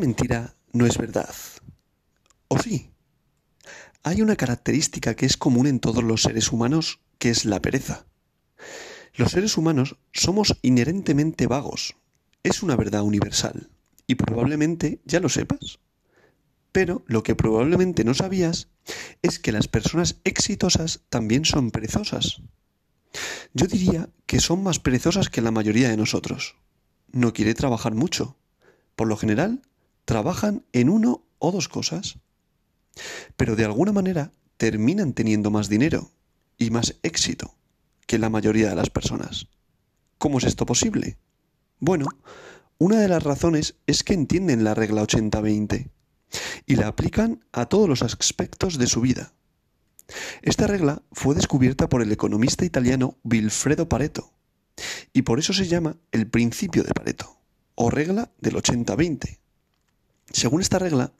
mentira no es verdad. ¿O sí? Hay una característica que es común en todos los seres humanos, que es la pereza. Los seres humanos somos inherentemente vagos. Es una verdad universal. Y probablemente ya lo sepas. Pero lo que probablemente no sabías es que las personas exitosas también son perezosas. Yo diría que son más perezosas que la mayoría de nosotros. No quiere trabajar mucho. Por lo general, trabajan en uno o dos cosas. Pero de alguna manera terminan teniendo más dinero y más éxito que la mayoría de las personas. ¿Cómo es esto posible? Bueno, una de las razones es que entienden la regla 80-20 y la aplican a todos los aspectos de su vida. Esta regla fue descubierta por el economista italiano Vilfredo Pareto y por eso se llama el principio de Pareto o regla del 80-20. Según esta regla,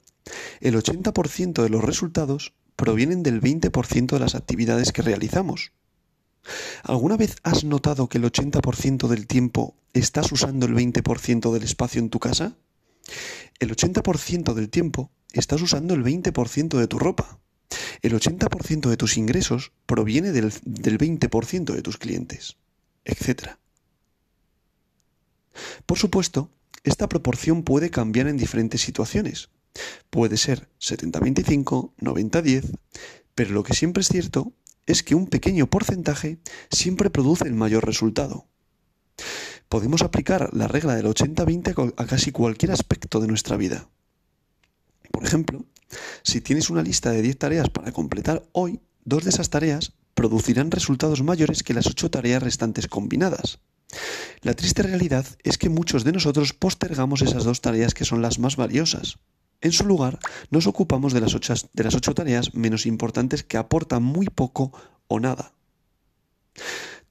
el 80% de los resultados provienen del 20% de las actividades que realizamos. ¿Alguna vez has notado que el 80% del tiempo estás usando el 20% del espacio en tu casa? El 80% del tiempo estás usando el 20% de tu ropa. El 80% de tus ingresos proviene del, del 20% de tus clientes, etc. Por supuesto, esta proporción puede cambiar en diferentes situaciones. Puede ser 70-25, 90-10, pero lo que siempre es cierto es que un pequeño porcentaje siempre produce el mayor resultado. Podemos aplicar la regla del 80-20 a casi cualquier aspecto de nuestra vida. Por ejemplo, si tienes una lista de 10 tareas para completar hoy, dos de esas tareas producirán resultados mayores que las 8 tareas restantes combinadas. La triste realidad es que muchos de nosotros postergamos esas dos tareas que son las más valiosas. En su lugar, nos ocupamos de las, ocho, tareas menos importantes que aportan muy poco o nada.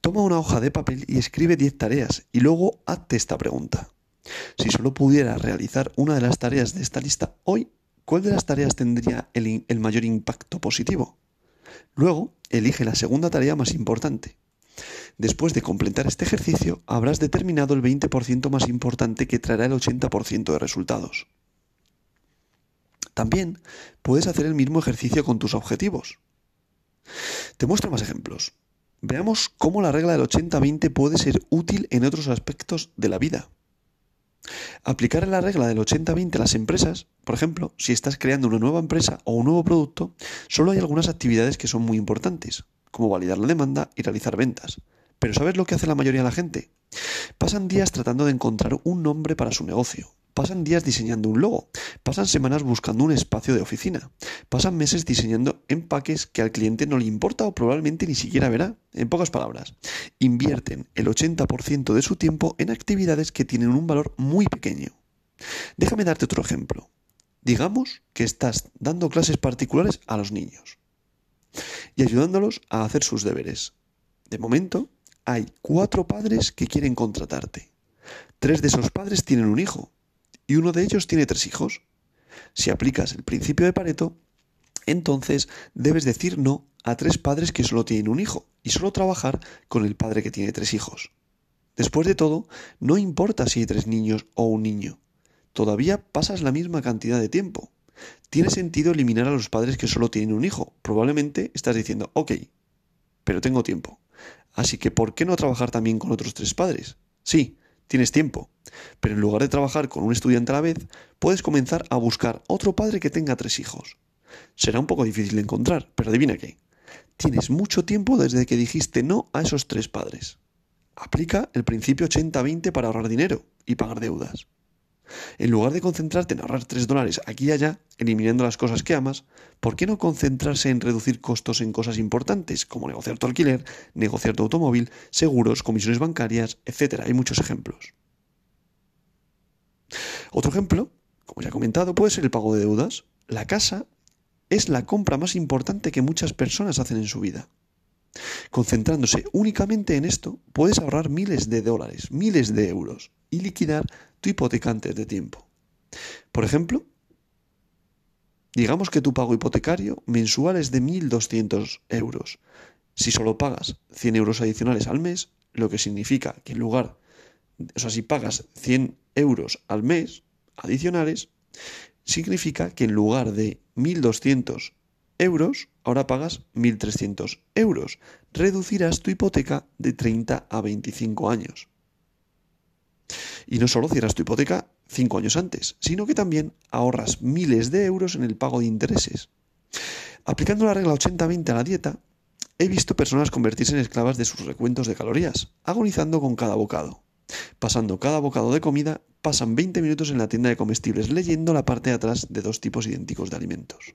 Toma una hoja de papel y escribe 10 tareas y luego hazte esta pregunta. Si solo pudiera realizar una de las tareas de esta lista hoy, ¿cuál de las tareas tendría el mayor impacto positivo? Luego, elige la segunda tarea más importante. Después de completar este ejercicio, habrás determinado el 20% más importante que traerá el 80% de resultados. También puedes hacer el mismo ejercicio con tus objetivos. Te muestro más ejemplos. Veamos cómo la regla del 80-20 puede ser útil en otros aspectos de la vida. Aplicar la regla del 80-20 a las empresas, por ejemplo, si estás creando una nueva empresa o un nuevo producto, solo hay algunas actividades que son muy importantes, como validar la demanda y realizar ventas. Pero ¿sabes lo que hace la mayoría de la gente? Pasan días tratando de encontrar un nombre para su negocio. Pasan días diseñando un logo. Pasan semanas buscando un espacio de oficina. Pasan meses diseñando empaques que al cliente no le importa o probablemente ni siquiera verá. En pocas palabras, invierten el 80% de su tiempo en actividades que tienen un valor muy pequeño. Déjame darte otro ejemplo. Digamos que estás dando clases particulares a los niños y ayudándolos a hacer sus deberes. De momento, hay cuatro padres que quieren contratarte. Tres de esos padres tienen un hijo y uno de ellos tiene tres hijos. Si aplicas el principio de Pareto, entonces debes decir no a tres padres que solo tienen un hijo y solo trabajar con el padre que tiene tres hijos. Después de todo, no importa si hay tres niños o un niño. Todavía pasas la misma cantidad de tiempo. Tiene sentido eliminar a los padres que solo tienen un hijo. Probablemente estás diciendo, ok, pero tengo tiempo. Así que, ¿por qué no trabajar también con otros tres padres? Sí, tienes tiempo, pero en lugar de trabajar con un estudiante a la vez, puedes comenzar a buscar otro padre que tenga tres hijos. Será un poco difícil de encontrar, pero adivina qué. Tienes mucho tiempo desde que dijiste no a esos tres padres. Aplica el principio 80-20 para ahorrar dinero y pagar deudas. En lugar de concentrarte en ahorrar 3 dólares aquí y allá, eliminando las cosas que amas, ¿por qué no concentrarse en reducir costos en cosas importantes, como negociar tu alquiler, negociar tu automóvil, seguros, comisiones bancarias, etcétera? Hay muchos ejemplos. Otro ejemplo, como ya he comentado, puede ser el pago de deudas. La casa es la compra más importante que muchas personas hacen en su vida. Concentrándose únicamente en esto, puedes ahorrar miles de dólares, miles de euros y liquidar tu hipoteca antes de tiempo. Por ejemplo, digamos que tu pago hipotecario mensual es de 1.200 euros. Si solo pagas 100 euros adicionales al mes, lo que significa que en lugar, o sea, si pagas 100 euros al mes adicionales, significa que en lugar de 1.200 euros, ahora pagas 1.300 euros. Reducirás tu hipoteca de 30 a 25 años. Y no solo cierras tu hipoteca 5 años antes, sino que también ahorras miles de euros en el pago de intereses. Aplicando la regla 80-20 a la dieta, he visto personas convertirse en esclavas de sus recuentos de calorías, agonizando con cada bocado. Pasando cada bocado de comida, pasan 20 minutos en la tienda de comestibles leyendo la parte de atrás de dos tipos idénticos de alimentos,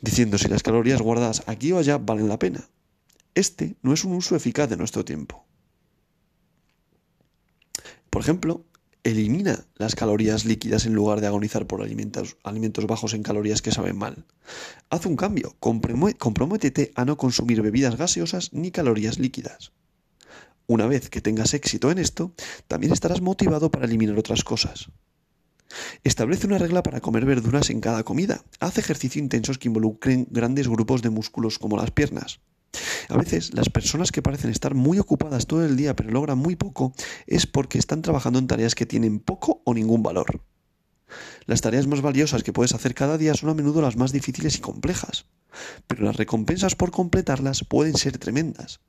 diciendo si las calorías guardadas aquí o allá valen la pena. Este no es un uso eficaz de nuestro tiempo. Por ejemplo, elimina las calorías líquidas en lugar de agonizar por alimentos, alimentos bajos en calorías que saben mal. Haz un cambio, comprométete a no consumir bebidas gaseosas ni calorías líquidas. Una vez que tengas éxito en esto, también estarás motivado para eliminar otras cosas. Establece una regla para comer verduras en cada comida. Haz ejercicio intensos que involucren grandes grupos de músculos como las piernas. A veces las personas que parecen estar muy ocupadas todo el día pero logran muy poco es porque están trabajando en tareas que tienen poco o ningún valor. Las tareas más valiosas que puedes hacer cada día son a menudo las más difíciles y complejas, pero las recompensas por completarlas pueden ser tremendas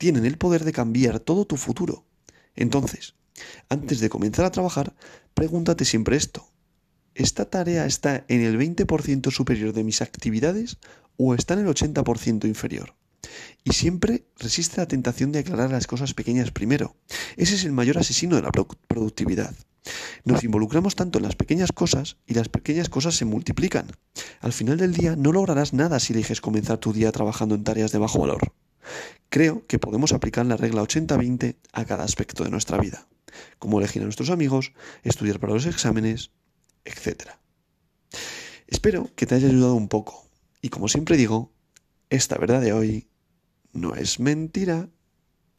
tienen el poder de cambiar todo tu futuro. Entonces, antes de comenzar a trabajar, pregúntate siempre esto. ¿Esta tarea está en el 20% superior de mis actividades o está en el 80% inferior? Y siempre resiste la tentación de aclarar las cosas pequeñas primero. Ese es el mayor asesino de la productividad. Nos involucramos tanto en las pequeñas cosas y las pequeñas cosas se multiplican. Al final del día no lograrás nada si eliges comenzar tu día trabajando en tareas de bajo valor. Creo que podemos aplicar la regla 80-20 a cada aspecto de nuestra vida, como elegir a nuestros amigos, estudiar para los exámenes, etc. Espero que te haya ayudado un poco y como siempre digo, esta verdad de hoy no es mentira.